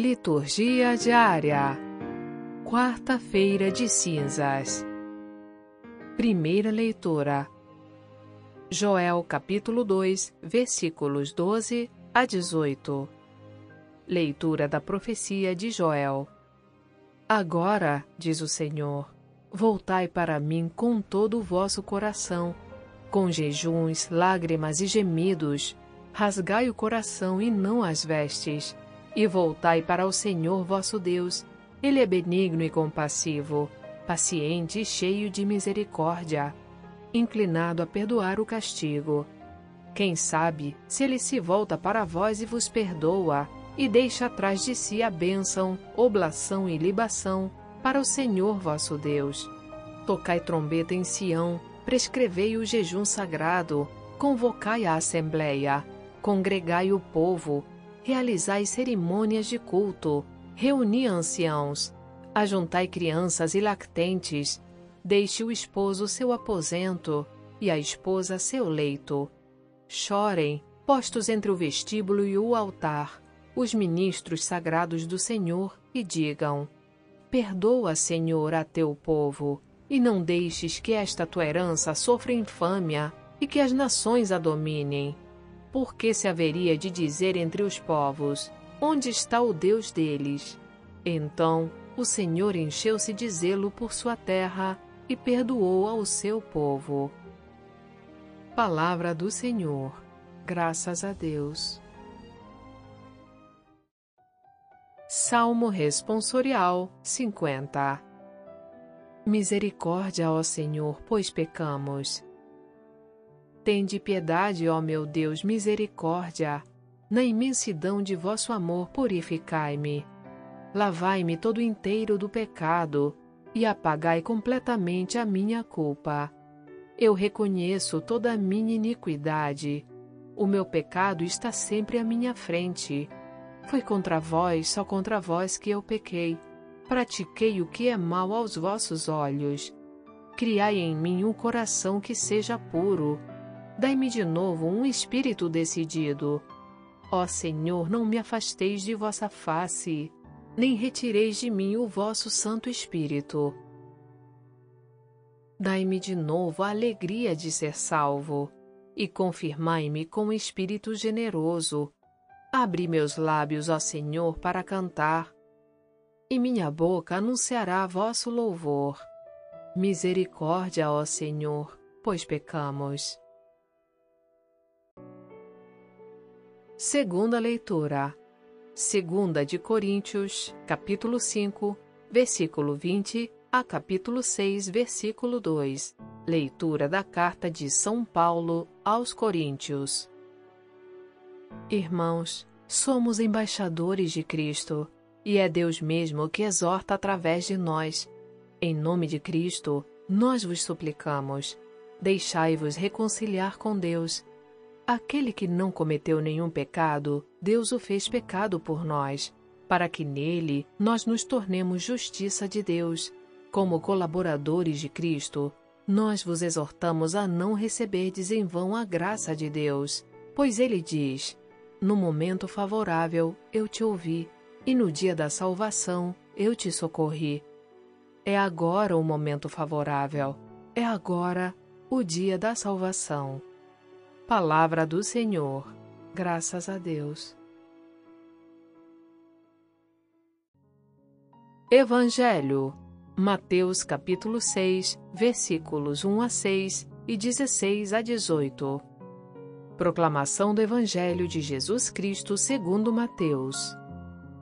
Liturgia diária. Quarta-feira de cinzas. Primeira leitura. Joel capítulo 2, versículos 12 a 18. Leitura da profecia de Joel. Agora, diz o Senhor, voltai para mim com todo o vosso coração, com jejuns, lágrimas e gemidos, rasgai o coração e não as vestes e voltai para o Senhor vosso Deus. Ele é benigno e compassivo, paciente e cheio de misericórdia, inclinado a perdoar o castigo. Quem sabe se ele se volta para vós e vos perdoa, e deixa atrás de si a bênção, oblação e libação para o Senhor vosso Deus. Tocai trombeta em Sião, prescrevei o jejum sagrado, convocai a assembleia, congregai o povo, realizai cerimônias de culto, reuni anciãos, ajuntai crianças e lactentes, deixe o esposo seu aposento e a esposa seu leito. Chorem, postos entre o vestíbulo e o altar, os ministros sagrados do Senhor, e digam: Perdoa, Senhor, a teu povo, e não deixes que esta tua herança sofra infâmia e que as nações a dominem por que se haveria de dizer entre os povos: Onde está o Deus deles? Então o Senhor encheu-se de zelo por sua terra e perdoou ao seu povo. Palavra do Senhor. Graças a Deus. Salmo Responsorial 50 Misericórdia, ó Senhor, pois pecamos Tende piedade, ó meu Deus, misericórdia. Na imensidão de vosso amor, purificai-me. Lavai-me todo inteiro do pecado e apagai completamente a minha culpa. Eu reconheço toda a minha iniquidade. O meu pecado está sempre à minha frente. Foi contra vós, só contra vós que eu pequei. Pratiquei o que é mal aos vossos olhos. Criai em mim um coração que seja puro Dai-me de novo um espírito decidido. Ó Senhor, não me afasteis de vossa face, nem retireis de mim o vosso Santo Espírito. Dai-me de novo a alegria de ser salvo, e confirmai-me com espírito generoso. Abri meus lábios, ó Senhor, para cantar, e minha boca anunciará vosso louvor. Misericórdia, ó Senhor, pois pecamos. Segunda leitura. Segunda de Coríntios, capítulo 5, versículo 20 a capítulo 6, versículo 2. Leitura da carta de São Paulo aos Coríntios. Irmãos, somos embaixadores de Cristo, e é Deus mesmo que exorta através de nós. Em nome de Cristo, nós vos suplicamos, deixai-vos reconciliar com Deus Aquele que não cometeu nenhum pecado, Deus o fez pecado por nós, para que nele nós nos tornemos justiça de Deus. Como colaboradores de Cristo, nós vos exortamos a não receberdes em vão a graça de Deus, pois ele diz: No momento favorável eu te ouvi, e no dia da salvação eu te socorri. É agora o momento favorável, é agora o dia da salvação. Palavra do Senhor. Graças a Deus. Evangelho. Mateus capítulo 6, versículos 1 a 6 e 16 a 18. Proclamação do Evangelho de Jesus Cristo segundo Mateus.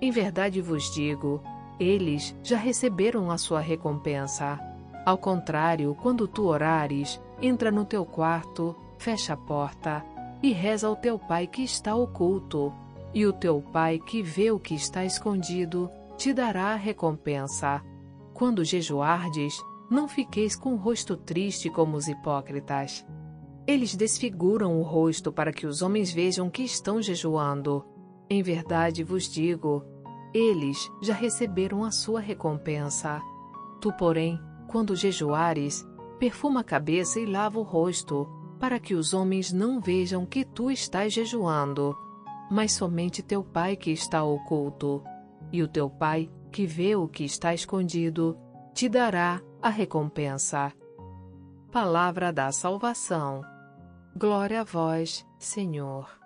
Em verdade vos digo, eles já receberam a sua recompensa. Ao contrário, quando tu orares, entra no teu quarto, fecha a porta e reza ao teu pai que está oculto, e o teu pai que vê o que está escondido te dará a recompensa. Quando jejuardes, não fiqueis com o rosto triste como os hipócritas. Eles desfiguram o rosto para que os homens vejam que estão jejuando. Em verdade vos digo, eles já receberam a sua recompensa. Tu, porém, quando jejuares, perfuma a cabeça e lava o rosto, para que os homens não vejam que tu estás jejuando, mas somente teu pai que está oculto. E o teu pai, que vê o que está escondido, te dará a recompensa. Palavra da salvação. Glória a vós, Senhor.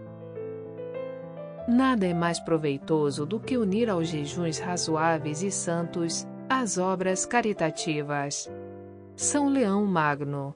Nada é mais proveitoso do que unir aos jejuns razoáveis e santos as obras caritativas. São Leão Magno